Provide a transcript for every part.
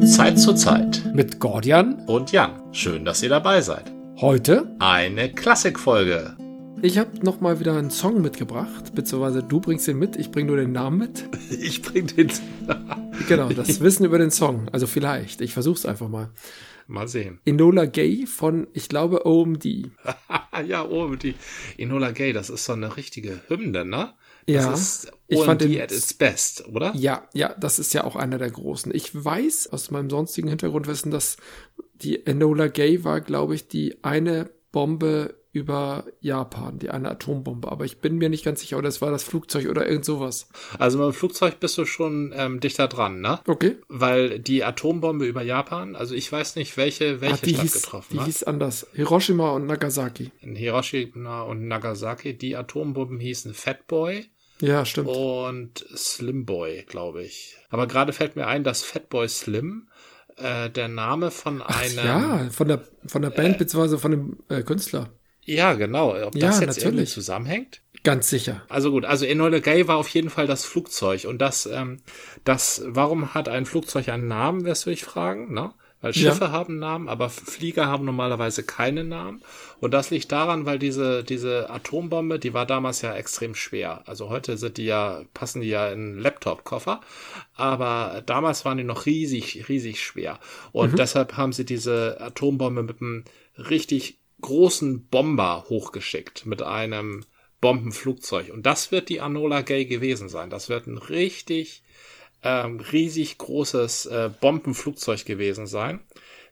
Von Zeit zu Zeit mit Gordian und Jan. Schön, dass ihr dabei seid. Heute eine Klassikfolge. Ich habe noch mal wieder einen Song mitgebracht, beziehungsweise du bringst den mit, ich bringe nur den Namen mit. Ich bring den. genau, das Wissen über den Song. Also vielleicht, ich versuch's einfach mal. Mal sehen. Enola Gay von, ich glaube, OMD. ja, OMD. Enola Gay, das ist so eine richtige Hymne, ne? Ja, das ist ich fand den at its best, oder? Ja, ja, das ist ja auch einer der großen. Ich weiß aus meinem sonstigen Hintergrundwissen, dass die Enola Gay war, glaube ich, die eine Bombe über Japan, die eine Atombombe. Aber ich bin mir nicht ganz sicher, oder es war das Flugzeug oder irgend sowas. Also mit dem Flugzeug bist du schon ähm, dichter dran, ne? Okay. Weil die Atombombe über Japan, also ich weiß nicht, welche, welche ah, die Stadt hieß, getroffen die hat. Die hieß anders. Hiroshima und Nagasaki. In Hiroshima und Nagasaki, die Atombomben hießen Fatboy. Ja, stimmt. Und Slim Boy, glaube ich. Aber gerade fällt mir ein, dass Fatboy Slim äh, der Name von Ach, einem. Ja, von der, von der Band äh, beziehungsweise von dem äh, Künstler. Ja, genau. Ob ja, das jetzt natürlich. irgendwie zusammenhängt? Ganz sicher. Also gut, also Enola Gay war auf jeden Fall das Flugzeug. Und das, ähm, das, warum hat ein Flugzeug einen Namen, wirst du dich fragen, ne? Weil Schiffe ja. haben Namen, aber Flieger haben normalerweise keine Namen. Und das liegt daran, weil diese, diese Atombombe, die war damals ja extrem schwer. Also heute sind die ja, passen die ja in einen Laptop-Koffer. Aber damals waren die noch riesig, riesig schwer. Und mhm. deshalb haben sie diese Atombombe mit einem richtig großen Bomber hochgeschickt. Mit einem Bombenflugzeug. Und das wird die Anola Gay gewesen sein. Das wird ein richtig ähm, riesig großes äh, Bombenflugzeug gewesen sein.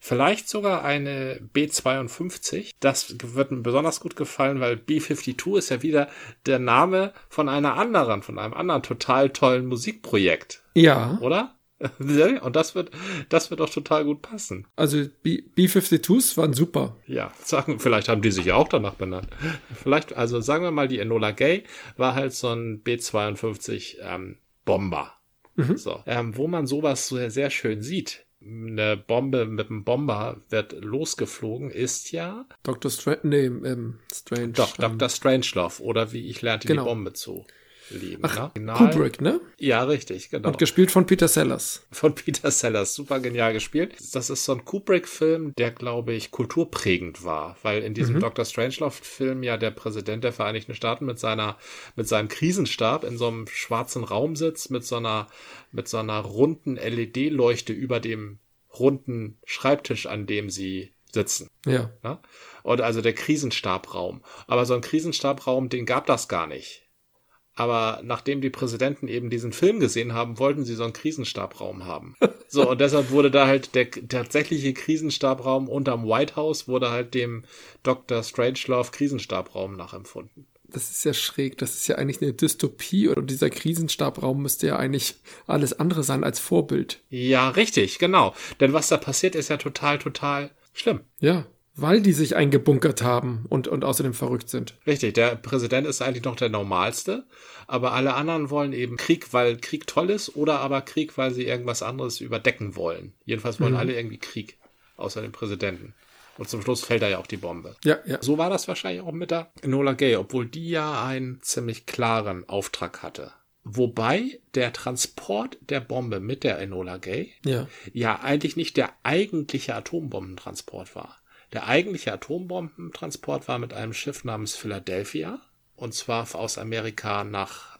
Vielleicht sogar eine B-52. Das wird mir besonders gut gefallen, weil B-52 ist ja wieder der Name von einer anderen, von einem anderen total tollen Musikprojekt. Ja. Oder? Und das wird, das wird auch total gut passen. Also B-52s waren super. Ja, sagen, vielleicht haben die sich ja auch danach benannt. Vielleicht, also sagen wir mal, die Enola Gay war halt so ein B-52 ähm, Bomber. Mhm. So, ähm, wo man sowas sehr, sehr schön sieht. Eine Bombe mit einem Bomber wird losgeflogen, ist ja Dr. Strange, nee, ähm, Strange. Doch, Dr. Strangelove oder wie ich lernte genau. die Bombe zu lieben. Ach, ne? Kubrick, ne? Ja, richtig, genau. Und gespielt von Peter Sellers. Von Peter Sellers, super genial gespielt. Das ist so ein Kubrick-Film, der, glaube ich, kulturprägend war, weil in diesem mhm. Dr. Strangelove-Film ja der Präsident der Vereinigten Staaten mit seiner, mit seinem Krisenstab in so einem schwarzen Raum sitzt, mit so einer, mit so einer runden LED-Leuchte über dem runden Schreibtisch, an dem sie sitzen. Ja. ja. Und also der Krisenstabraum. Aber so ein Krisenstabraum, den gab das gar nicht. Aber nachdem die Präsidenten eben diesen Film gesehen haben, wollten sie so einen Krisenstabraum haben. So, und deshalb wurde da halt der tatsächliche Krisenstabraum unterm White House wurde halt dem Dr. Strangelove Krisenstabraum nachempfunden. Das ist ja schräg. Das ist ja eigentlich eine Dystopie und dieser Krisenstabraum müsste ja eigentlich alles andere sein als Vorbild. Ja, richtig, genau. Denn was da passiert, ist ja total, total schlimm. Ja. Weil die sich eingebunkert haben und, und außerdem verrückt sind. Richtig, der Präsident ist eigentlich noch der normalste, aber alle anderen wollen eben Krieg, weil Krieg toll ist oder aber Krieg, weil sie irgendwas anderes überdecken wollen. Jedenfalls wollen mhm. alle irgendwie Krieg, außer dem Präsidenten. Und zum Schluss fällt da ja auch die Bombe. Ja, ja. So war das wahrscheinlich auch mit der Enola Gay, obwohl die ja einen ziemlich klaren Auftrag hatte. Wobei der Transport der Bombe mit der Enola Gay ja, ja eigentlich nicht der eigentliche Atombombentransport war. Der eigentliche Atombombentransport war mit einem Schiff namens Philadelphia und zwar aus Amerika nach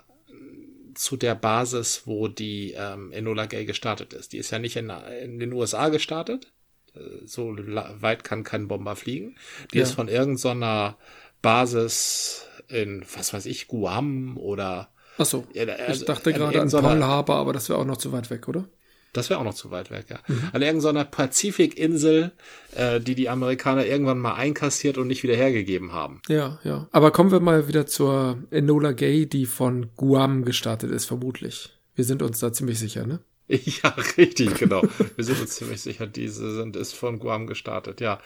zu der Basis, wo die ähm, Enola Gay gestartet ist. Die ist ja nicht in, in den USA gestartet. So weit kann kein Bomber fliegen. Die Ja. ist von irgendeiner Basis in, was weiß ich, Guam oder Ach so. ja, Ich also dachte gerade an irgendeiner- Pearl Harbor, aber das wäre auch noch zu weit weg, oder? Das wäre auch noch zu weit weg, ja. Mhm. An irgendeiner Pazifikinsel, äh, die die Amerikaner irgendwann mal einkassiert und nicht wieder hergegeben haben. Ja, ja. Aber kommen wir mal wieder zur Enola Gay, die von Guam gestartet ist, vermutlich. Wir sind uns da ziemlich sicher, ne? Ja, richtig, genau. Wir sind uns ziemlich sicher, diese sind ist von Guam gestartet, ja.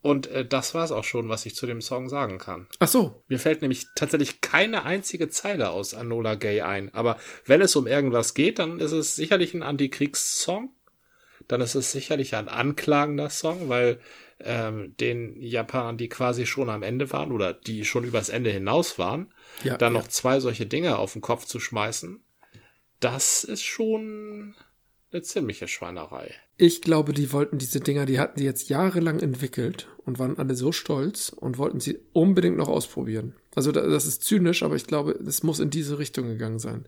Und äh, das war's auch schon, was ich zu dem Song sagen kann. Ach so. Mir fällt nämlich tatsächlich keine einzige Zeile aus Anola Gay ein. Aber wenn es um irgendwas geht, dann ist es sicherlich ein Antikriegssong. Dann ist es sicherlich ein anklagender Song, weil ähm, den Japanern, die quasi schon am Ende waren oder die schon übers Ende hinaus waren, Ja, dann ja. noch zwei solche Dinge auf den Kopf zu schmeißen, das ist schon eine ziemliche Schweinerei. Ich glaube, die wollten diese Dinger, die hatten die jetzt jahrelang entwickelt und waren alle so stolz und wollten sie unbedingt noch ausprobieren. Also das ist zynisch, aber ich glaube, es muss in diese Richtung gegangen sein.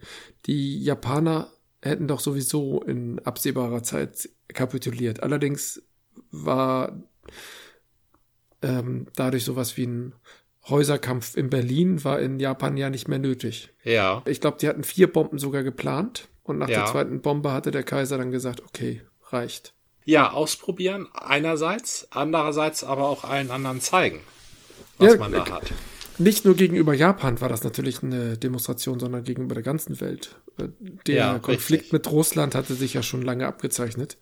Die Japaner hätten doch sowieso in absehbarer Zeit kapituliert. Allerdings war ähm, dadurch sowas wie ein Häuserkampf in Berlin war in Japan ja nicht mehr nötig. Ja. Ich glaube, die hatten vier Bomben sogar geplant und nach Ja. der zweiten Bombe hatte der Kaiser dann gesagt, okay, reicht. Ja, ausprobieren einerseits, andererseits aber auch allen anderen zeigen, was Ja, man da äh, hat. Nicht nur gegenüber Japan war das natürlich eine Demonstration, sondern gegenüber der ganzen Welt. Äh, Der Ja, Konflikt richtig. mit Russland hatte sich ja schon lange abgezeichnet.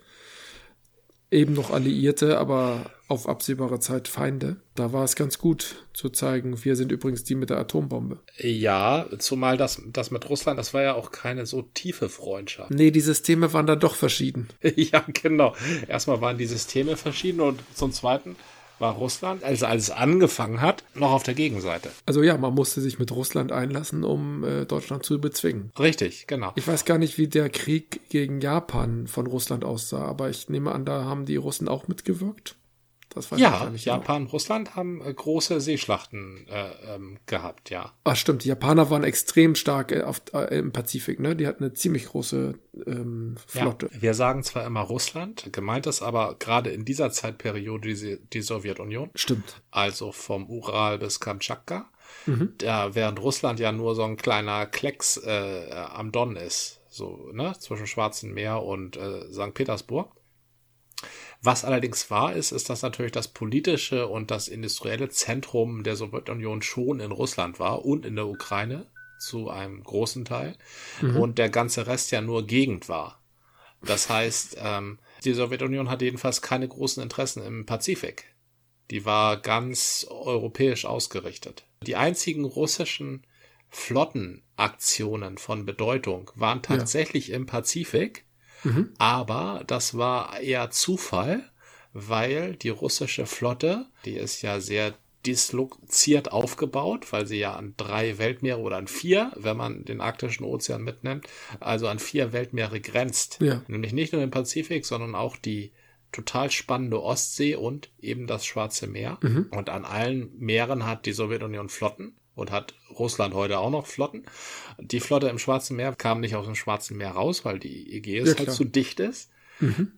Eben noch Alliierte, aber auf absehbare Zeit Feinde. Da war es ganz gut zu zeigen, wir sind übrigens die mit der Atombombe. Ja, zumal das, das mit Russland, das war ja auch keine so tiefe Freundschaft. Nee, die Systeme waren dann doch verschieden. ja, genau. Erstmal waren die Systeme verschieden und zum Zweiten war Russland, als alles angefangen hat, noch auf der Gegenseite. Also ja, man musste sich mit Russland einlassen, um äh, Deutschland zu bezwingen. Richtig, genau. Ich weiß gar nicht, wie der Krieg gegen Japan von Russland aussah, aber ich nehme an, da haben die Russen auch mitgewirkt. Das weiß ich Ja, nicht. genau. Japan und Russland haben äh, große Seeschlachten äh, ähm, gehabt, ja. Ah, stimmt. Die Japaner waren extrem stark äh, auf, äh, im Pazifik, ne? Die hatten eine ziemlich große ähm, Flotte. Ja, wir sagen zwar immer Russland, gemeint ist aber gerade in dieser Zeitperiode die, die Sowjetunion, Stimmt. also vom Ural bis Kamtschatka, Mhm. da, während Russland ja nur so ein kleiner Klecks äh, am Don ist, so ne, zwischen Schwarzen Meer und äh, St. Petersburg. Was allerdings wahr ist, ist, dass natürlich das politische und das industrielle Zentrum der Sowjetunion schon in Russland war und in der Ukraine zu einem großen Teil und der ganze Rest ja nur Gegend war. Das heißt, ähm, die Sowjetunion hatte jedenfalls keine großen Interessen im Pazifik. Die war ganz europäisch ausgerichtet. Die einzigen russischen Flottenaktionen von Bedeutung waren tatsächlich im Pazifik, Mhm. aber das war eher Zufall, weil die russische Flotte, die ist ja sehr disloziert aufgebaut, weil sie ja an drei Weltmeere oder an vier, wenn man den arktischen Ozean mitnimmt, also an vier Weltmeere grenzt. Ja. Nämlich nicht nur den Pazifik, sondern auch die total spannende Ostsee und eben das Schwarze Meer. Und an allen Meeren hat die Sowjetunion Flotten und hat Russland heute auch noch Flotten. Die Flotte im Schwarzen Meer kam nicht aus dem Schwarzen Meer raus, weil die Ägäis Ja, halt zu dicht ist.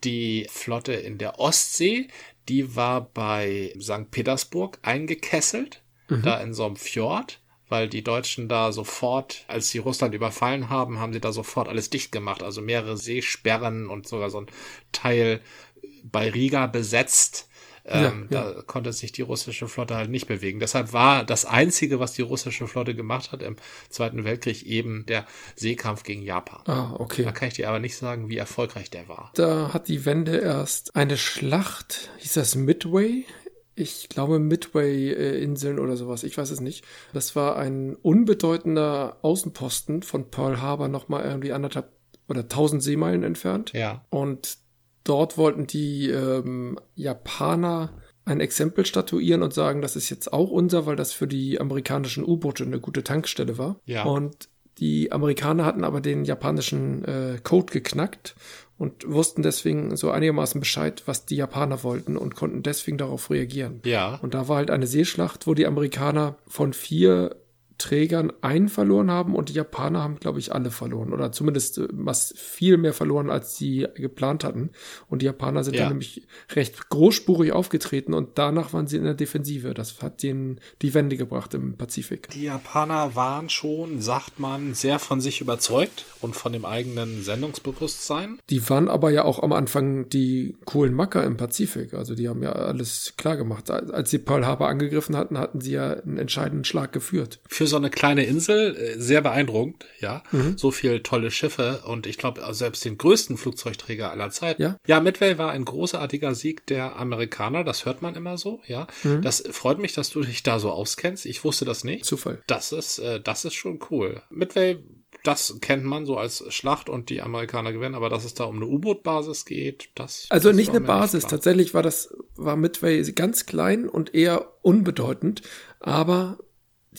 Die Flotte in der Ostsee, die war bei St. Petersburg eingekesselt, da in so einem Fjord, weil die Deutschen da sofort, als sie Russland überfallen haben, haben sie da sofort alles dicht gemacht, also mehrere Seesperren und sogar so ein Teil bei Riga besetzt. Ähm, Ja, Da konnte sich die russische Flotte halt nicht bewegen. Deshalb war das Einzige, was die russische Flotte gemacht hat im Zweiten Weltkrieg, eben der Seekampf gegen Japan. Ah, okay. Da kann ich dir aber nicht sagen, wie erfolgreich der war. Da hat die Wende erst eine Schlacht, hieß das Midway? Ich glaube Midway-Inseln oder sowas, ich weiß es nicht. Das war ein unbedeutender Außenposten von Pearl Harbor nochmal irgendwie anderthalb oder tausend Seemeilen entfernt. Ja. Und dort wollten die ähm, Japaner ein Exempel statuieren und sagen, das ist jetzt auch unser, weil das für die amerikanischen U-Boote eine gute Tankstelle war. Ja. Und die Amerikaner hatten aber den japanischen äh, Code geknackt und wussten deswegen so einigermaßen Bescheid, was die Japaner wollten und konnten deswegen darauf reagieren. Ja. Und da war halt eine Seeschlacht, wo die Amerikaner von vier Trägern einen verloren haben und die Japaner haben, glaube ich, alle verloren. Oder zumindest äh, was viel mehr verloren, als sie geplant hatten. Und die Japaner sind Ja. dann nämlich recht großspurig aufgetreten und danach waren sie in der Defensive. Das hat denen die Wende gebracht im Pazifik. Die Japaner waren schon, sagt man, sehr von sich überzeugt und von dem eigenen Sendungsbewusstsein. Die waren aber ja auch am Anfang die coolen Macker im Pazifik. Also die haben ja alles klar gemacht. Als sie Pearl Harbor angegriffen hatten, hatten sie ja einen entscheidenden Schlag geführt. Für so eine kleine Insel äh, sehr beeindruckend, ja. So viel tolle Schiffe und ich glaube selbst den größten Flugzeugträger aller Zeiten. Ja. ja, Midway war ein großartiger Sieg der Amerikaner, das hört man immer so, ja. Das freut mich, dass du dich da so auskennst. Ich wusste das nicht. Zufall. Das ist, äh, das ist schon cool. Midway, das kennt man so als Schlacht und die Amerikaner gewinnen, aber dass es da um eine U-Boot-Basis geht, das. Also das nicht eine Basis. Tatsächlich war das, war Midway ganz klein und eher unbedeutend. Aber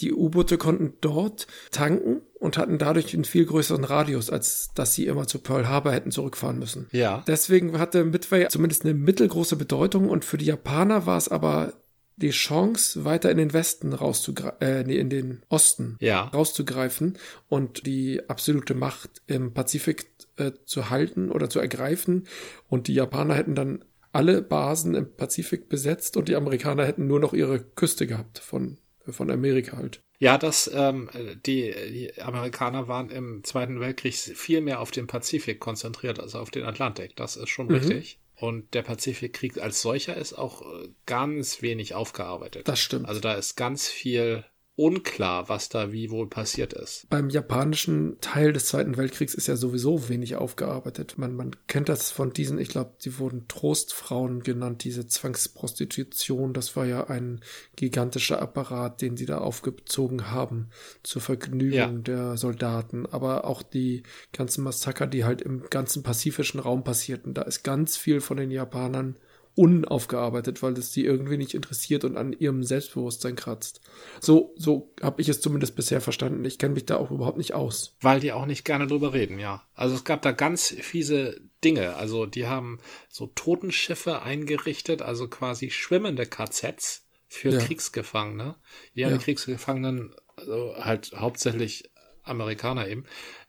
die U-Boote konnten dort tanken und hatten dadurch einen viel größeren Radius, als dass sie immer zu Pearl Harbor hätten zurückfahren müssen. Ja. Deswegen hatte Midway zumindest eine mittelgroße Bedeutung und für die Japaner war es aber die Chance, weiter in den Westen rauszugreifen, äh, nee, in den Osten ja. rauszugreifen und die absolute Macht im Pazifik äh, zu halten oder zu ergreifen. Und die Japaner hätten dann alle Basen im Pazifik besetzt und die Amerikaner hätten nur noch ihre Küste gehabt von, von Amerika halt. Ja, das, ähm, die, die Amerikaner waren im Zweiten Weltkrieg viel mehr auf den Pazifik konzentriert als auf den Atlantik. Das ist schon mhm. richtig. Und der Pazifikkrieg als solcher ist auch äh, ganz wenig aufgearbeitet. Das stimmt. Also da ist ganz viel unklar, was da wie wohl passiert ist. Beim japanischen Teil des Zweiten Weltkriegs ist ja sowieso wenig aufgearbeitet. Man, man kennt das von diesen, ich glaube, sie wurden Trostfrauen genannt, diese Zwangsprostitution. Das war ja ein gigantischer Apparat, den sie da aufgezogen haben zur Vergnügung ja. der Soldaten. Aber auch die ganzen Massaker, die halt im ganzen pazifischen Raum passierten. Da ist ganz viel von den Japanern unaufgearbeitet, weil es sie irgendwie nicht interessiert und an ihrem Selbstbewusstsein kratzt. So, so habe ich es zumindest bisher verstanden. Ich kenne mich da auch überhaupt nicht aus. Weil die auch nicht gerne drüber reden, ja. Also es gab da ganz fiese Dinge. Also die haben so Totenschiffe eingerichtet, also quasi schwimmende KZs für ja. Kriegsgefangene. Die haben ja. Kriegsgefangenen, also halt hauptsächlich Amerikaner eben,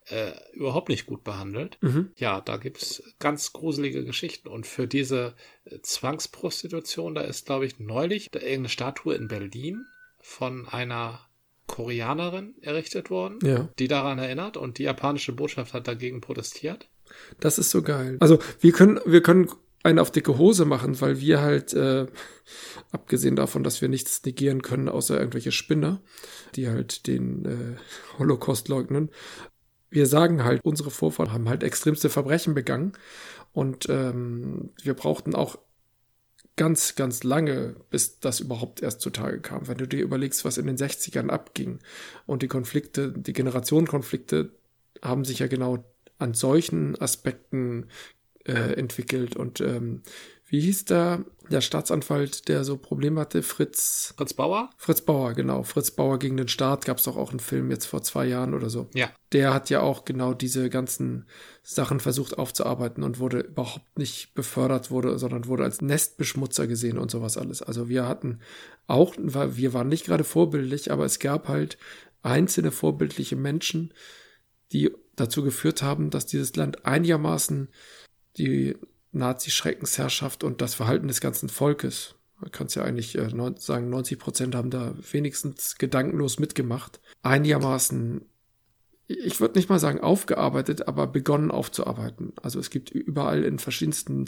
äh, überhaupt nicht gut behandelt. Mhm. Ja, da gibt's ganz gruselige Geschichten. Und für diese äh, Zwangsprostitution, da ist, glaube ich, neulich irgendeine Statue in Berlin von einer Koreanerin errichtet worden, ja. die daran erinnert und die japanische Botschaft hat dagegen protestiert. Das ist so geil. Also wir können, wir können eine auf dicke Hose machen, weil wir halt, äh, abgesehen davon, dass wir nichts negieren können, außer irgendwelche Spinner, die halt den äh, Holocaust leugnen, wir sagen halt, unsere Vorfahren haben halt extremste Verbrechen begangen und ähm, wir brauchten auch ganz, ganz lange, bis das überhaupt erst zutage kam. Wenn du dir überlegst, was in den 60ern abging und die Konflikte, die Generationenkonflikte haben sich ja genau an solchen Aspekten äh, entwickelt und ähm, wie hieß da der Staatsanwalt, der so Probleme hatte? Fritz. Fritz Bauer? Fritz Bauer, genau. Fritz Bauer gegen den Staat gab es doch auch einen Film jetzt vor zwei Jahren oder so. Ja. Der hat ja auch genau diese ganzen Sachen versucht aufzuarbeiten und wurde überhaupt nicht befördert wurde, sondern wurde als Nestbeschmutzer gesehen und sowas alles. Also wir hatten auch, wir waren nicht gerade vorbildlich, aber es gab halt einzelne vorbildliche Menschen, die dazu geführt haben, dass dieses Land einigermaßen die Nazi-Schreckensherrschaft und das Verhalten des ganzen Volkes. Man kann es ja eigentlich äh, sagen, 90 Prozent haben da wenigstens gedankenlos mitgemacht. Einigermaßen, ich würde nicht mal sagen aufgearbeitet, aber begonnen aufzuarbeiten. Also es gibt überall in verschiedensten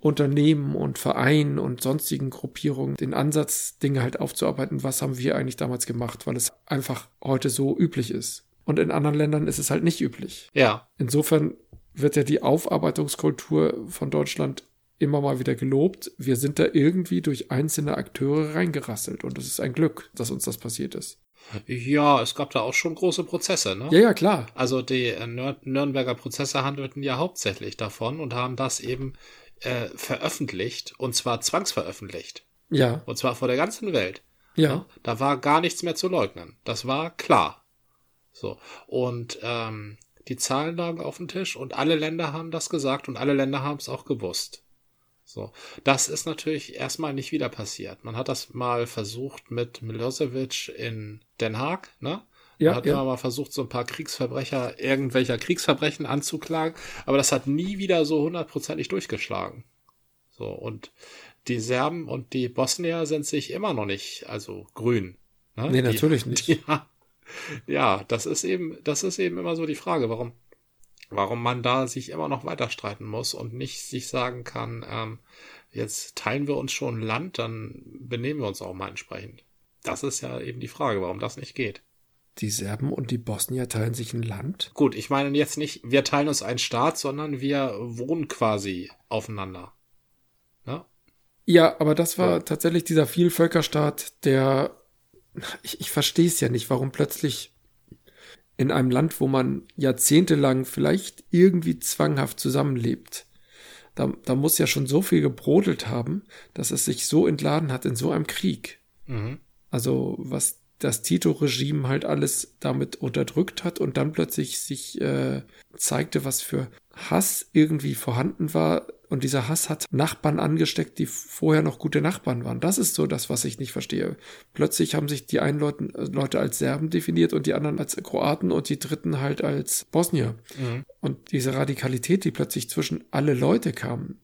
Unternehmen und Vereinen und sonstigen Gruppierungen den Ansatz, Dinge halt aufzuarbeiten. Was haben wir eigentlich damals gemacht, weil es einfach heute so üblich ist. Und in anderen Ländern ist es halt nicht üblich. Ja. Insofern wird ja die Aufarbeitungskultur von Deutschland immer mal wieder gelobt. Wir sind da irgendwie durch einzelne Akteure reingerasselt und es ist ein Glück, dass uns das passiert ist. Ja, es gab da auch schon große Prozesse, ne? Ja, ja, klar. Also die äh, Nürnberger Prozesse handelten ja hauptsächlich davon und haben das eben äh, veröffentlicht und zwar zwangsveröffentlicht. Ja. Und zwar vor der ganzen Welt. Ja. ja. Da war gar nichts mehr zu leugnen. Das war klar. So. Und ähm, die Zahlen lagen auf dem Tisch und alle Länder haben das gesagt und alle Länder haben es auch gewusst. So. Das ist natürlich erstmal nicht wieder passiert. Man hat das mal versucht mit Milosevic in Den Haag, ne? Ja, Man hat ja. mal versucht, so ein paar Kriegsverbrecher irgendwelcher Kriegsverbrechen anzuklagen, aber das hat nie wieder so hundertprozentig durchgeschlagen. So, und die Serben und die Bosnier sind sich immer noch nicht, also grün. Ne? Nee, natürlich die, nicht. Die, ja, das ist eben, das ist eben immer so die Frage, warum, warum man da sich immer noch weiter streiten muss und nicht sich sagen kann, ähm, jetzt teilen wir uns schon Land, dann benehmen wir uns auch mal entsprechend. Das ist ja eben die Frage, warum das nicht geht. Die Serben und die Bosnier teilen sich ein Land? Gut, ich meine jetzt nicht, wir teilen uns einen Staat, sondern wir wohnen quasi aufeinander. Ne? Ja, aber das war ja. tatsächlich dieser Vielvölkerstaat, der ich, ich verstehe es ja nicht, warum plötzlich in einem Land, wo man jahrzehntelang vielleicht irgendwie zwanghaft zusammenlebt, da, da muss ja schon so viel gebrodelt haben, dass es sich so entladen hat in so einem Krieg. Mhm. Also was das Tito-Regime halt alles damit unterdrückt hat und dann plötzlich sich äh, zeigte, was für Hass irgendwie vorhanden war. Und dieser Hass hat Nachbarn angesteckt, die vorher noch gute Nachbarn waren. Das ist so das, was ich nicht verstehe. Plötzlich haben sich die einen Leute, Leute als Serben definiert und die anderen als Kroaten und die dritten halt als Bosnier. Mhm. Und diese Radikalität, die plötzlich zwischen alle Leute kam,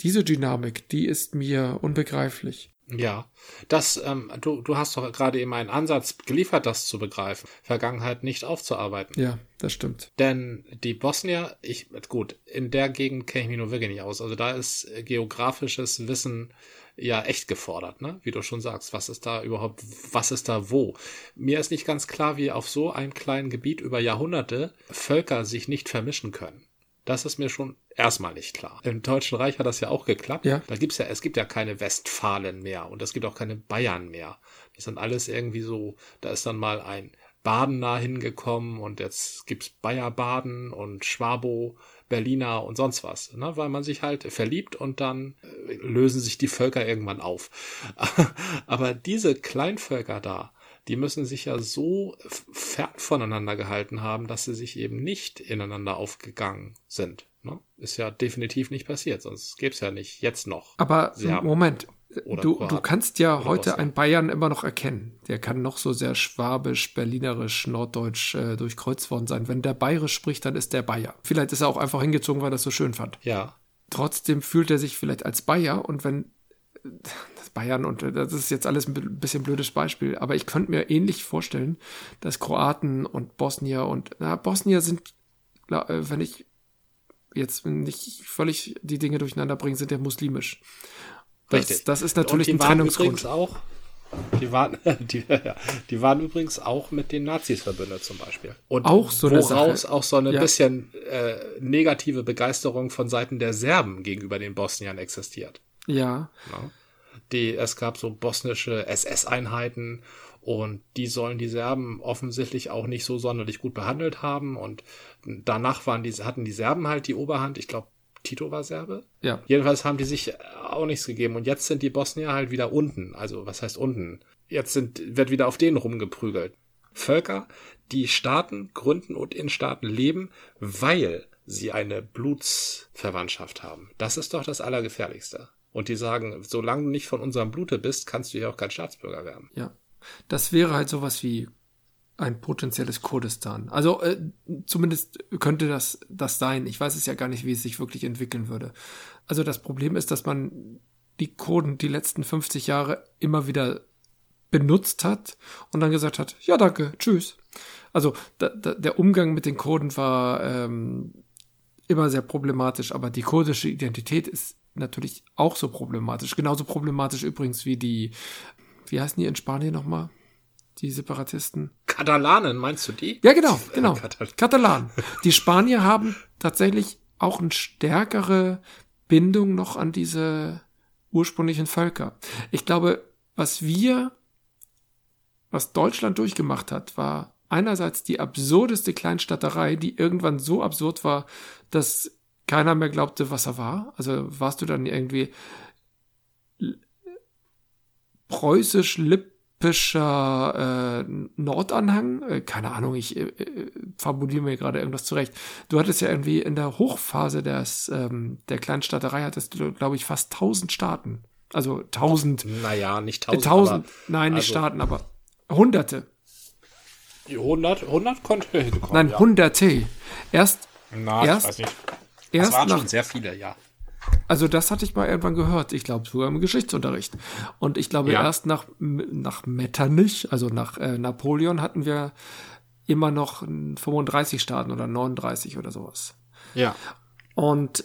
diese Dynamik, die ist mir unbegreiflich. Ja, das, ähm, du, du hast doch gerade eben einen Ansatz geliefert, das zu begreifen, Vergangenheit nicht aufzuarbeiten. Ja, das stimmt. Denn die Bosnier, ich, gut, in der Gegend kenne ich mich nur wirklich nicht aus. Also da ist geografisches Wissen ja echt gefordert, ne? Wie du schon sagst, was ist da überhaupt, was ist da wo? Mir ist nicht ganz klar, wie auf so einem kleinen Gebiet über Jahrhunderte Völker sich nicht vermischen können. Das ist mir schon erstmal nicht klar. Im Deutschen Reich hat das ja auch geklappt. Ja. Da gibt's ja, es gibt ja keine Westfalen mehr und es gibt auch keine Bayern mehr. Die sind alles irgendwie so, da ist dann mal ein Badener hingekommen und jetzt gibt's Bayer-Baden und Schwabo, Berliner und sonst was, ne? weil man sich halt verliebt und dann äh, lösen sich die Völker irgendwann auf. Aber diese Kleinvölker da, die müssen sich ja so fern voneinander gehalten haben, dass sie sich eben nicht ineinander aufgegangen sind. Ne? Ist ja definitiv nicht passiert, sonst gäbe es ja nicht jetzt noch. Aber Serben Moment, du, du kannst ja heute einen Bayern immer noch erkennen. Der kann noch so sehr schwabisch, berlinerisch, norddeutsch äh, durchkreuzt worden sein. Wenn der bayerisch spricht, dann ist der Bayer. Vielleicht ist er auch einfach hingezogen, weil er es so schön fand. Ja. Trotzdem fühlt er sich vielleicht als Bayer und wenn Bayern und das ist jetzt alles ein bisschen blödes Beispiel, aber ich könnte mir ähnlich vorstellen, dass Kroaten und Bosnier und na, Bosnier sind, äh, wenn ich jetzt nicht völlig die Dinge durcheinander bringe, sind ja muslimisch. Das, Richtig. das ist natürlich ein Trennungsgrund. Auch, die waren, die, die waren übrigens auch mit den Nazis verbündet zum Beispiel. Und auch so woraus auch so eine ja. bisschen äh, negative Begeisterung von Seiten der Serben gegenüber den Bosniern existiert. Ja. ja. Die, es gab so bosnische SS-Einheiten und die sollen die Serben offensichtlich auch nicht so sonderlich gut behandelt haben und danach waren die, hatten die Serben halt die Oberhand. Ich glaube, Tito war Serbe. Ja. Jedenfalls haben die sich auch nichts gegeben und jetzt sind die Bosnier halt wieder unten. Also was heißt unten? Jetzt sind, wird wieder auf denen rumgeprügelt. Völker, die Staaten gründen und in Staaten leben, weil sie eine Blutsverwandtschaft haben. Das ist doch das Allergefährlichste. Und die sagen, solange du nicht von unserem Blute bist, kannst du ja auch kein Staatsbürger werden. Ja. Das wäre halt sowas wie ein potenzielles Kurdistan. Also äh, zumindest könnte das das sein. Ich weiß es ja gar nicht, wie es sich wirklich entwickeln würde. Also das Problem ist, dass man die Kurden die letzten 50 Jahre immer wieder benutzt hat und dann gesagt hat, ja danke, tschüss. Also da, da, der Umgang mit den Kurden war ähm, immer sehr problematisch, aber die kurdische Identität ist natürlich auch so problematisch. Genauso problematisch übrigens wie die, wie heißen die in Spanien nochmal? Die Separatisten. Katalanen, meinst du die? Ja, genau, genau. Katal Katalanen. Die Spanier haben tatsächlich auch eine stärkere Bindung noch an diese ursprünglichen Völker. Ich glaube, was wir, was Deutschland durchgemacht hat, war einerseits die absurdeste Kleinstadterei, die irgendwann so absurd war, dass keiner mehr glaubte, was er war. Also warst du dann irgendwie preußisch-lippischer äh, Nordanhang? Äh, keine Ahnung, ich äh, äh, fabuliere mir gerade irgendwas zurecht. Du hattest ja irgendwie in der Hochphase des, ähm, der Kleinstaaterei hattest du, glaube ich, fast tausend Staaten. Also tausend. Naja, nicht tausend. Äh, tausend, nein, nicht also, Staaten, aber hunderte. 100, 100 konnte hinkommen. Nein, ja. hunderte. Erst, Na, erst, ich weiß nicht. Erst das waren nach, schon sehr viele, ja. Also das hatte ich mal irgendwann gehört. Ich glaube sogar im Geschichtsunterricht. Und ich glaube ja. erst nach nach Metternich, also nach äh, Napoleon, hatten wir immer noch 35 Staaten oder 39 oder sowas. Ja. Und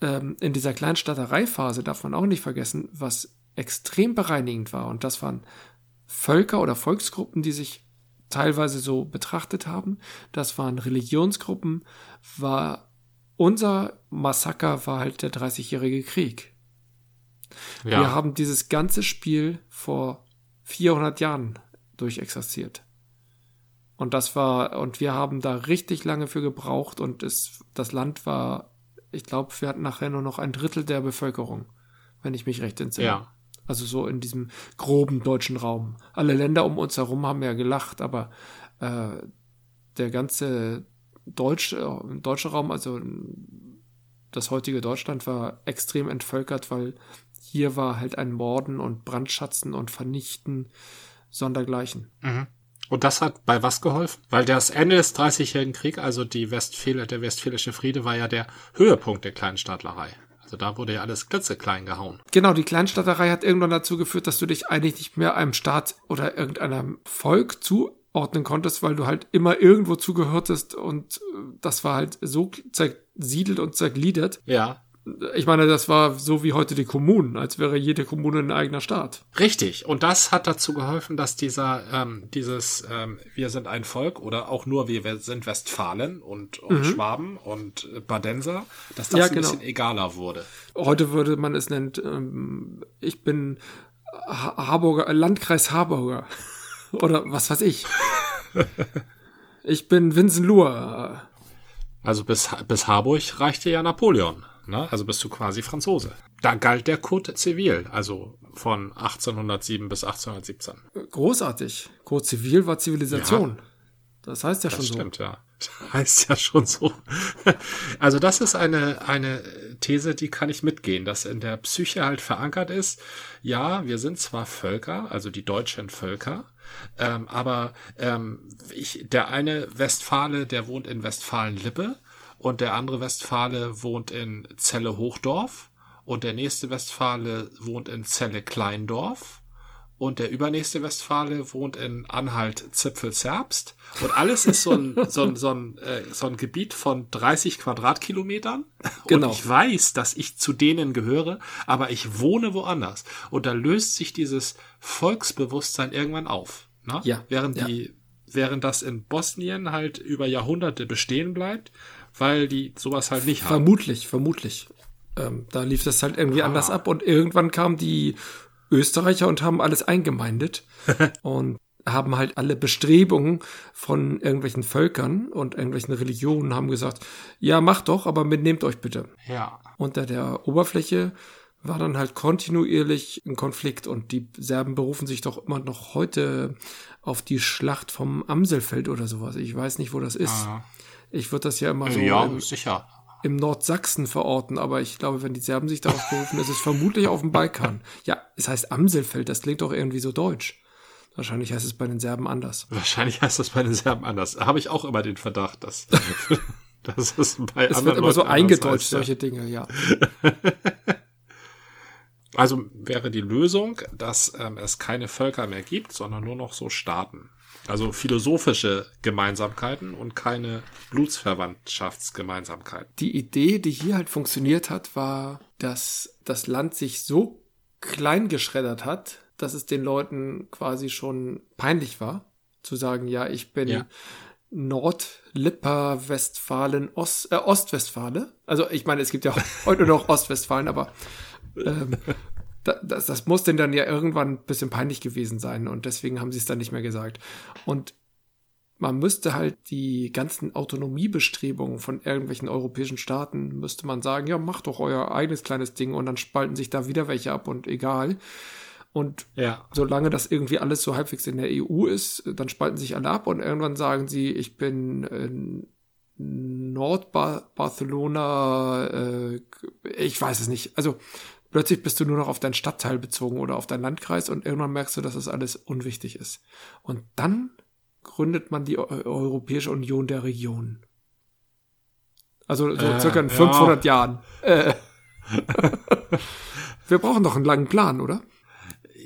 ähm, in dieser Kleinstaatereiphase darf man auch nicht vergessen, was extrem bereinigend war. Und das waren Völker oder Volksgruppen, die sich teilweise so betrachtet haben. Das waren Religionsgruppen, war unser Massaker war halt der 30-jährige Krieg. Ja. Wir haben dieses ganze Spiel vor 400 Jahren durchexerziert. Und das war, und wir haben da richtig lange für gebraucht und es, das Land war, ich glaube, wir hatten nachher nur noch ein Drittel der Bevölkerung, wenn ich mich recht entsinne. Ja. Also so in diesem groben deutschen Raum. Alle Länder um uns herum haben ja gelacht, aber äh, der ganze deutsche, äh, deutsche Raum, also das heutige Deutschland war extrem entvölkert, weil hier war halt ein Morden und Brandschatzen und Vernichten sondergleichen. Mhm. Und das hat bei was geholfen? Weil das Ende des Dreißigjährigen Kriegs, also die Westfäle, der Westfälische Friede, war ja der Höhepunkt der Kleinstaatlerei. Also da wurde ja alles klitzeklein gehauen. Genau, die Kleinstaaterei hat irgendwann dazu geführt, dass du dich eigentlich nicht mehr einem Staat oder irgendeinem Volk zuordnen konntest, weil du halt immer irgendwo zugehörtest und äh, das war halt so zersiedelt und zergliedert. Ja ich meine, das war so wie heute die Kommunen, als wäre jede Kommune ein eigener Staat. Richtig. Und das hat dazu geholfen, dass dieser, ähm, dieses, ähm, wir sind ein Volk oder auch nur wir sind Westfalen und, und mhm. Schwaben und Badenser, dass das ja, ein genau. bisschen egaler wurde. Heute würde man es nennen, ähm, ich bin Harburger, Landkreis Harburger. Oder was weiß ich. ich bin Vincent Luhr. Also bis, bis Harburg reichte ja Napoleon. Ne? Also bist du quasi Franzose. Da galt der Code Zivil, also von 1807 bis 1817. Großartig. Code Zivil war Zivilisation. Ja, das heißt ja schon das stimmt, so. ja. Das heißt ja schon so. Also das ist eine, eine These, die kann ich mitgehen, dass in der Psyche halt verankert ist. Ja, wir sind zwar Völker, also die deutschen Völker, ähm, aber ähm, ich, der eine Westfale, der wohnt in Westfalen-Lippe und der andere Westfale wohnt in Celle Hochdorf und der nächste Westfale wohnt in Celle Kleindorf und der übernächste Westfale wohnt in Anhalt Zipfelzerbst und alles ist so ein, so ein, so ein, äh, so ein Gebiet von 30 Quadratkilometern. Genau. Und ich weiß, dass ich zu denen gehöre, aber ich wohne woanders. Und da löst sich dieses Volksbewusstsein irgendwann auf. Ne? Ja. Während ja. die, während das in Bosnien halt über Jahrhunderte bestehen bleibt, weil die sowas halt nicht haben. Vermutlich, vermutlich. Ähm, da lief das halt irgendwie ah. anders ab und irgendwann kamen die Österreicher und haben alles eingemeindet und haben halt alle Bestrebungen von irgendwelchen Völkern und irgendwelchen Religionen haben gesagt, ja, macht doch, aber mitnehmt euch bitte. Ja. Unter der Oberfläche war dann halt kontinuierlich ein Konflikt und die Serben berufen sich doch immer noch heute auf die Schlacht vom Amselfeld oder sowas. Ich weiß nicht, wo das ist. Ah. Ich würde das ja immer so ja, sicher. Im Nordsachsen verorten, aber ich glaube, wenn die Serben sich darauf berufen, ist es vermutlich auf dem Balkan. Ja, es heißt Amselfeld, das klingt doch irgendwie so deutsch. Wahrscheinlich heißt es bei den Serben anders. Wahrscheinlich heißt es bei den Serben anders. Habe ich auch immer den Verdacht, dass, dass es bei es anderen wird immer so eingedeutscht, heißt, solche Dinge, ja. Also wäre die Lösung, dass ähm, es keine Völker mehr gibt, sondern nur noch so Staaten. Also philosophische Gemeinsamkeiten und keine Blutsverwandtschaftsgemeinsamkeiten. Die Idee, die hier halt funktioniert hat, war, dass das Land sich so klein geschreddert hat, dass es den Leuten quasi schon peinlich war, zu sagen, ja, ich bin ja. Nordlipper Westfalen, Ost, äh, Ostwestfale. Also ich meine, es gibt ja heute noch Ostwestfalen, aber ähm, das, das muss denn dann ja irgendwann ein bisschen peinlich gewesen sein und deswegen haben sie es dann nicht mehr gesagt. Und man müsste halt die ganzen Autonomiebestrebungen von irgendwelchen europäischen Staaten, müsste man sagen, ja, macht doch euer eigenes kleines Ding und dann spalten sich da wieder welche ab und egal. Und ja. solange das irgendwie alles so halbwegs in der EU ist, dann spalten sich alle ab und irgendwann sagen sie, ich bin in Nordbarcelona, äh, ich weiß es nicht. Also Plötzlich bist du nur noch auf deinen Stadtteil bezogen oder auf deinen Landkreis und irgendwann merkst du, dass das alles unwichtig ist. Und dann gründet man die Europäische Union der Regionen. Also so äh, circa in 500 ja. Jahren. Äh. Wir brauchen doch einen langen Plan, oder?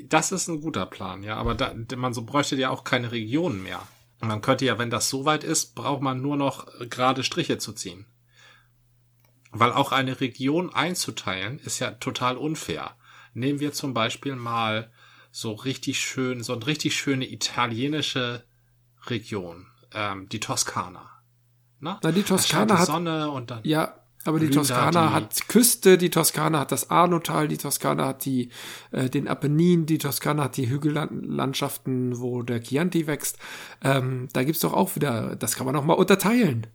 Das ist ein guter Plan, ja. Aber da, man so bräuchte ja auch keine Regionen mehr. Man könnte ja, wenn das soweit ist, braucht man nur noch gerade Striche zu ziehen. Weil auch eine Region einzuteilen ist ja total unfair. Nehmen wir zum Beispiel mal so richtig schön, so eine richtig schöne italienische Region, ähm, die Toskana. Na, Na die Toskana hat Sonne und dann ja, aber die Toskana die, hat Küste, die Toskana hat das Arnotal, die Toskana hat die äh, den Apennin, die Toskana hat die Hügellandschaften, wo der Chianti wächst. Ähm, da gibt's doch auch wieder, das kann man noch mal unterteilen.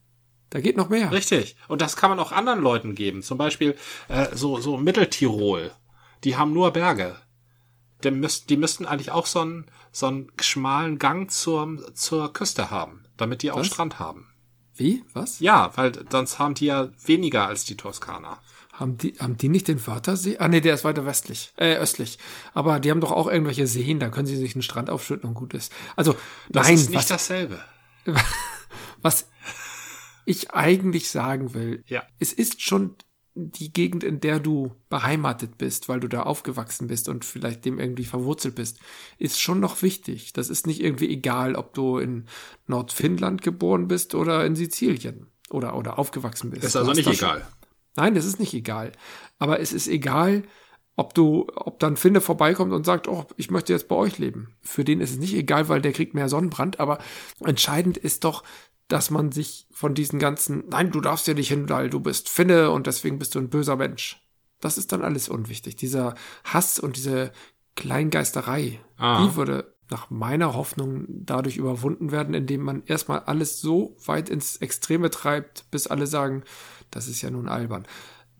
Da geht noch mehr. Richtig. Und das kann man auch anderen Leuten geben. Zum Beispiel äh, so, so Mitteltirol. Die haben nur Berge. die, müssten, die müssten eigentlich auch so einen, so einen schmalen Gang zur, zur Küste haben, damit die auch Was? Strand haben. Wie? Was? Ja, weil sonst haben die ja weniger als die Toskana. Haben die, haben die nicht den Wörthersee? Ah, nee, der ist weiter westlich, äh, östlich. Aber die haben doch auch irgendwelche Seen, da können sie sich einen Strand aufschütten und gut ist. Also, das nein, ist nicht was, dasselbe. Was ich eigentlich sagen will, ja. es ist schon die Gegend, in der du beheimatet bist, weil du da aufgewachsen bist und vielleicht dem irgendwie verwurzelt bist, ist schon noch wichtig. Das ist nicht irgendwie egal, ob du in Nordfinnland geboren bist oder in Sizilien oder, oder aufgewachsen bist. Ist also nicht egal. Schon. Nein, das ist nicht egal. Aber es ist egal, ob du, ob dann Finne vorbeikommt und sagt, oh, ich möchte jetzt bei euch leben. Für den ist es nicht egal, weil der kriegt mehr Sonnenbrand, aber entscheidend ist doch, dass man sich von diesen ganzen, nein, du darfst ja nicht hin, weil du bist Finne und deswegen bist du ein böser Mensch. Das ist dann alles unwichtig. Dieser Hass und diese Kleingeisterei, ah. die würde nach meiner Hoffnung dadurch überwunden werden, indem man erstmal alles so weit ins Extreme treibt, bis alle sagen, das ist ja nun albern.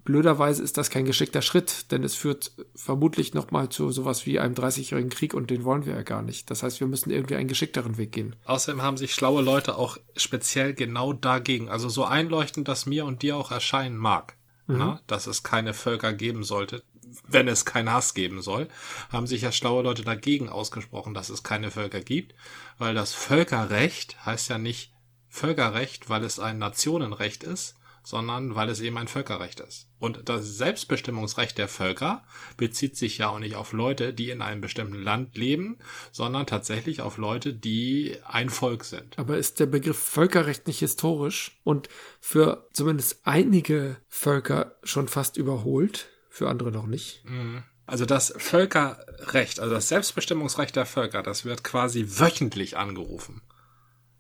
Blöderweise ist das kein geschickter Schritt, denn es führt vermutlich nochmal zu sowas wie einem 30-jährigen Krieg und den wollen wir ja gar nicht. Das heißt, wir müssen irgendwie einen geschickteren Weg gehen. Außerdem haben sich schlaue Leute auch speziell genau dagegen, also so einleuchtend, dass mir und dir auch erscheinen mag, mhm. na, dass es keine Völker geben sollte, wenn es keinen Hass geben soll, haben sich ja schlaue Leute dagegen ausgesprochen, dass es keine Völker gibt, weil das Völkerrecht heißt ja nicht Völkerrecht, weil es ein Nationenrecht ist, sondern weil es eben ein Völkerrecht ist. Und das Selbstbestimmungsrecht der Völker bezieht sich ja auch nicht auf Leute, die in einem bestimmten Land leben, sondern tatsächlich auf Leute, die ein Volk sind. Aber ist der Begriff Völkerrecht nicht historisch und für zumindest einige Völker schon fast überholt, für andere noch nicht? Mhm. Also das Völkerrecht, also das Selbstbestimmungsrecht der Völker, das wird quasi wöchentlich angerufen.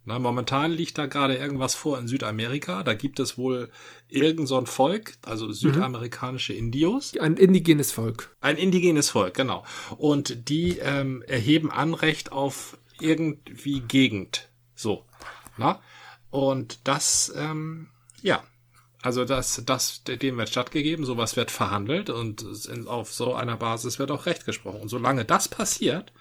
Na, momentan liegt da gerade irgendwas vor in Südamerika. Da gibt es wohl irgend so ein Volk, also südamerikanische Indios. Ein indigenes Volk. Ein indigenes Volk, genau. Und die ähm, erheben Anrecht auf irgendwie Gegend. So. Na? Und das, ähm, ja, also das, das, dem wird stattgegeben, sowas wird verhandelt und auf so einer Basis wird auch Recht gesprochen. Und solange das passiert,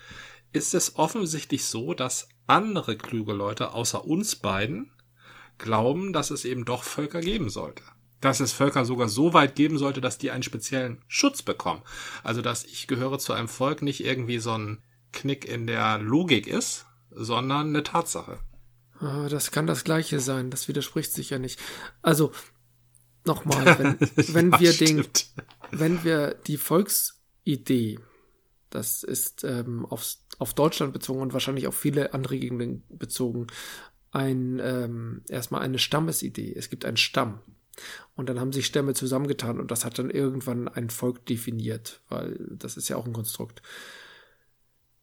ist es offensichtlich so, dass andere kluge Leute außer uns beiden glauben, dass es eben doch Völker geben sollte. Dass es Völker sogar so weit geben sollte, dass die einen speziellen Schutz bekommen. Also, dass ich gehöre zu einem Volk nicht irgendwie so ein Knick in der Logik ist, sondern eine Tatsache. Ah, das kann das Gleiche sein. Das widerspricht sich ja nicht. Also, nochmal, wenn, wenn ja, wir den, wenn wir die Volksidee, das ist ähm, aufs auf Deutschland bezogen und wahrscheinlich auf viele andere Gegenden bezogen, ein ähm, erstmal eine Stammesidee. Es gibt einen Stamm. Und dann haben sich Stämme zusammengetan und das hat dann irgendwann ein Volk definiert, weil das ist ja auch ein Konstrukt.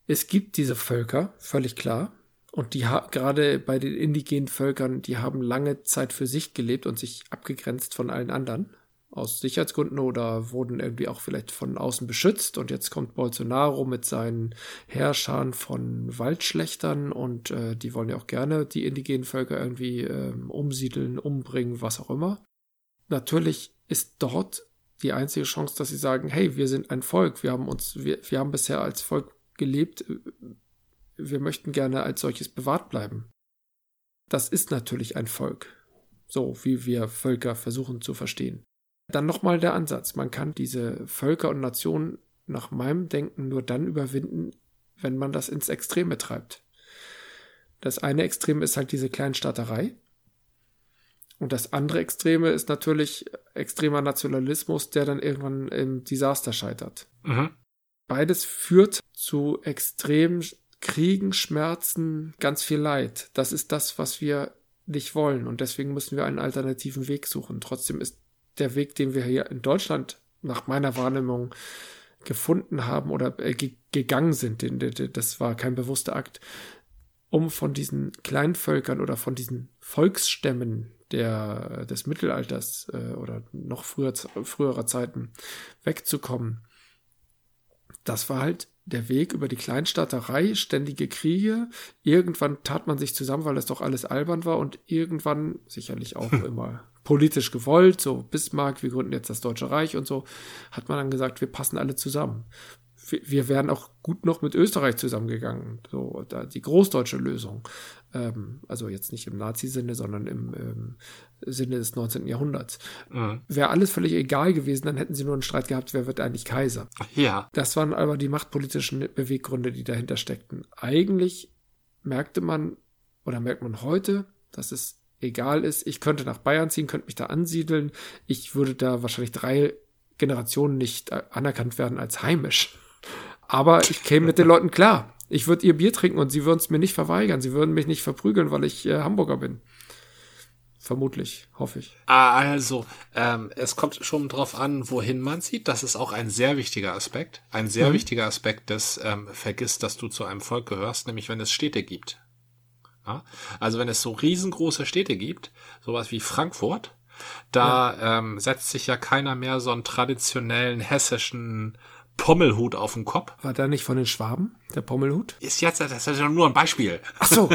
Es gibt diese Völker, völlig klar. Und die gerade bei den indigenen Völkern, die haben lange Zeit für sich gelebt und sich abgegrenzt von allen anderen aus Sicherheitsgründen oder wurden irgendwie auch vielleicht von außen beschützt. Und jetzt kommt Bolsonaro mit seinen Herrschern von Waldschlechtern und äh, die wollen ja auch gerne die indigenen Völker irgendwie äh, umsiedeln, umbringen, was auch immer. Natürlich ist dort die einzige Chance, dass sie sagen, hey, wir sind ein Volk, wir haben uns, wir, wir haben bisher als Volk gelebt, wir möchten gerne als solches bewahrt bleiben. Das ist natürlich ein Volk, so wie wir Völker versuchen zu verstehen. Dann nochmal der Ansatz. Man kann diese Völker und Nationen nach meinem Denken nur dann überwinden, wenn man das ins Extreme treibt. Das eine Extrem ist halt diese Kleinstaaterei. Und das andere Extreme ist natürlich extremer Nationalismus, der dann irgendwann im Desaster scheitert. Mhm. Beides führt zu extremen Kriegen, Schmerzen, ganz viel Leid. Das ist das, was wir nicht wollen. Und deswegen müssen wir einen alternativen Weg suchen. Trotzdem ist der Weg, den wir hier in Deutschland nach meiner Wahrnehmung gefunden haben oder äh, gegangen sind, den, den, das war kein bewusster Akt, um von diesen Kleinvölkern oder von diesen Volksstämmen der, des Mittelalters äh, oder noch früher, früherer Zeiten wegzukommen. Das war halt der Weg über die Kleinstaaterei, ständige Kriege. Irgendwann tat man sich zusammen, weil es doch alles albern war und irgendwann sicherlich auch immer politisch gewollt, so Bismarck, wir gründen jetzt das Deutsche Reich und so, hat man dann gesagt, wir passen alle zusammen. Wir wären auch gut noch mit Österreich zusammengegangen. So, da die großdeutsche Lösung. Ähm, also jetzt nicht im Nazi-Sinne, sondern im ähm, Sinne des 19. Jahrhunderts. Mhm. Wäre alles völlig egal gewesen, dann hätten sie nur einen Streit gehabt, wer wird eigentlich Kaiser. Ja. Das waren aber die machtpolitischen Beweggründe, die dahinter steckten. Eigentlich merkte man oder merkt man heute, dass es egal ist. Ich könnte nach Bayern ziehen, könnte mich da ansiedeln. Ich würde da wahrscheinlich drei Generationen nicht anerkannt werden als heimisch. Aber ich käme mit den Leuten klar. Ich würde ihr Bier trinken und sie würden es mir nicht verweigern. Sie würden mich nicht verprügeln, weil ich äh, Hamburger bin. Vermutlich, hoffe ich. Ah, also, ähm, es kommt schon drauf an, wohin man zieht. Das ist auch ein sehr wichtiger Aspekt. Ein sehr mhm. wichtiger Aspekt des ähm, Vergisst, dass du zu einem Volk gehörst, nämlich wenn es Städte gibt. Ja? Also wenn es so riesengroße Städte gibt, sowas wie Frankfurt, da ja. ähm, setzt sich ja keiner mehr so einen traditionellen hessischen Pommelhut auf den Kopf. War da nicht von den Schwaben, der Pommelhut? Ist jetzt, das ist ja nur ein Beispiel. Ach so.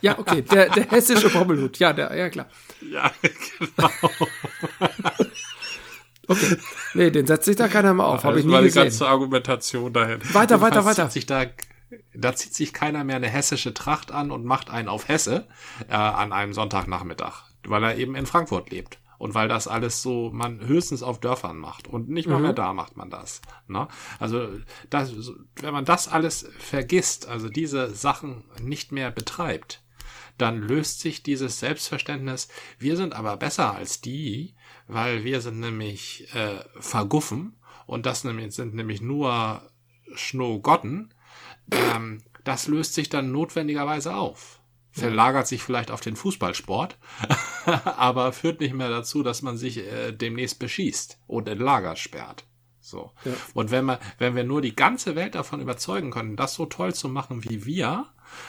ja, okay, der, der hessische Pommelhut. Ja, der, ja, klar. Ja, genau. okay. Nee, den setzt sich da keiner mehr auf. Ja, Habe ich nie war gesehen. die ganze Argumentation dahin. Weiter, weiter, weiter. Sich da da zieht sich keiner mehr eine hessische Tracht an und macht einen auf Hesse äh, an einem Sonntagnachmittag, weil er eben in Frankfurt lebt. Und weil das alles so man höchstens auf Dörfern macht und nicht mal mhm. mehr da macht man das. Ne? Also das, wenn man das alles vergisst, also diese Sachen nicht mehr betreibt, dann löst sich dieses Selbstverständnis, wir sind aber besser als die, weil wir sind nämlich äh, verguffen und das nämlich, sind nämlich nur Schnogotten, ähm, das löst sich dann notwendigerweise auf. Verlagert sich vielleicht auf den Fußballsport, aber führt nicht mehr dazu, dass man sich äh, demnächst beschießt und in Lager sperrt. So. Ja. Und wenn man, wenn wir nur die ganze Welt davon überzeugen können, das so toll zu machen wie wir,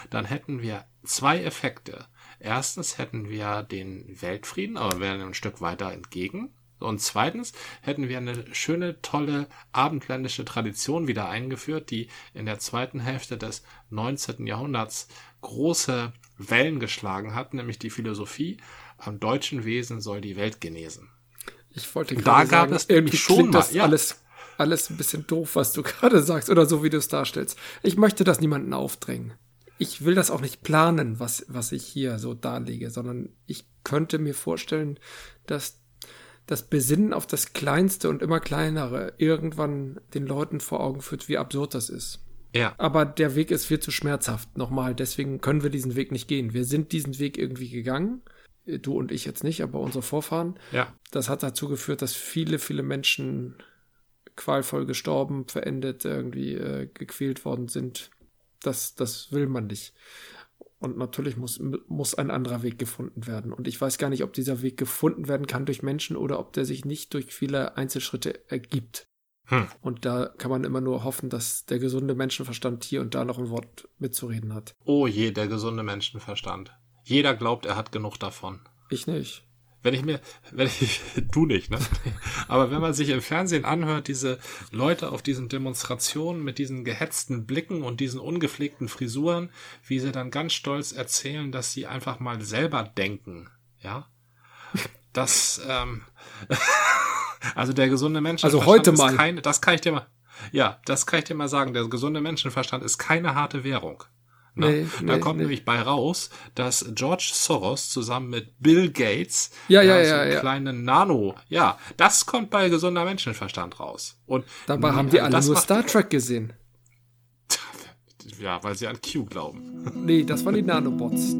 dann hätten wir zwei Effekte. Erstens hätten wir den Weltfrieden, aber wir wären ein Stück weiter entgegen. Und zweitens hätten wir eine schöne, tolle abendländische Tradition wieder eingeführt, die in der zweiten Hälfte des 19. Jahrhunderts große Wellen geschlagen hat, nämlich die Philosophie, am deutschen Wesen soll die Welt genesen. Ich wollte gerade da gab sagen, es irgendwie schon das ja. alles, alles ein bisschen doof, was du gerade sagst, oder so wie du es darstellst. Ich möchte das niemanden aufdrängen. Ich will das auch nicht planen, was, was ich hier so darlege, sondern ich könnte mir vorstellen, dass das Besinnen auf das Kleinste und immer Kleinere irgendwann den Leuten vor Augen führt, wie absurd das ist. Ja. Aber der Weg ist viel zu schmerzhaft. Nochmal, deswegen können wir diesen Weg nicht gehen. Wir sind diesen Weg irgendwie gegangen. Du und ich jetzt nicht, aber unsere Vorfahren. Ja. Das hat dazu geführt, dass viele, viele Menschen qualvoll gestorben, verendet, irgendwie äh, gequält worden sind. Das, das will man nicht. Und natürlich muss, muss ein anderer Weg gefunden werden. Und ich weiß gar nicht, ob dieser Weg gefunden werden kann durch Menschen oder ob der sich nicht durch viele Einzelschritte ergibt. Hm. Und da kann man immer nur hoffen, dass der gesunde Menschenverstand hier und da noch ein Wort mitzureden hat. Oh je, der gesunde Menschenverstand. Jeder glaubt, er hat genug davon. Ich nicht wenn ich mir, wenn ich, du nicht, ne? Aber wenn man sich im Fernsehen anhört, diese Leute auf diesen Demonstrationen mit diesen gehetzten Blicken und diesen ungepflegten Frisuren, wie sie dann ganz stolz erzählen, dass sie einfach mal selber denken, ja? Das, ähm, also der gesunde Menschenverstand also heute mal. ist keine, das kann ich dir mal, ja, das kann ich dir mal sagen, der gesunde Menschenverstand ist keine harte Währung. Nee, da nee, kommt nee. nämlich bei raus, dass George Soros zusammen mit Bill Gates ja, ja, ja, so ja. kleine Nano, ja, das kommt bei gesunder Menschenverstand raus. Und dabei haben die alle nur Star Trek gesehen. Ja, weil sie an Q glauben. Nee, das waren die Nanobots.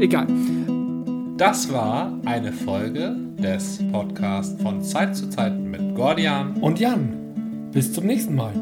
Egal. Das war eine Folge des Podcasts von Zeit zu Zeit mit Gordian und Jan. Bis zum nächsten Mal.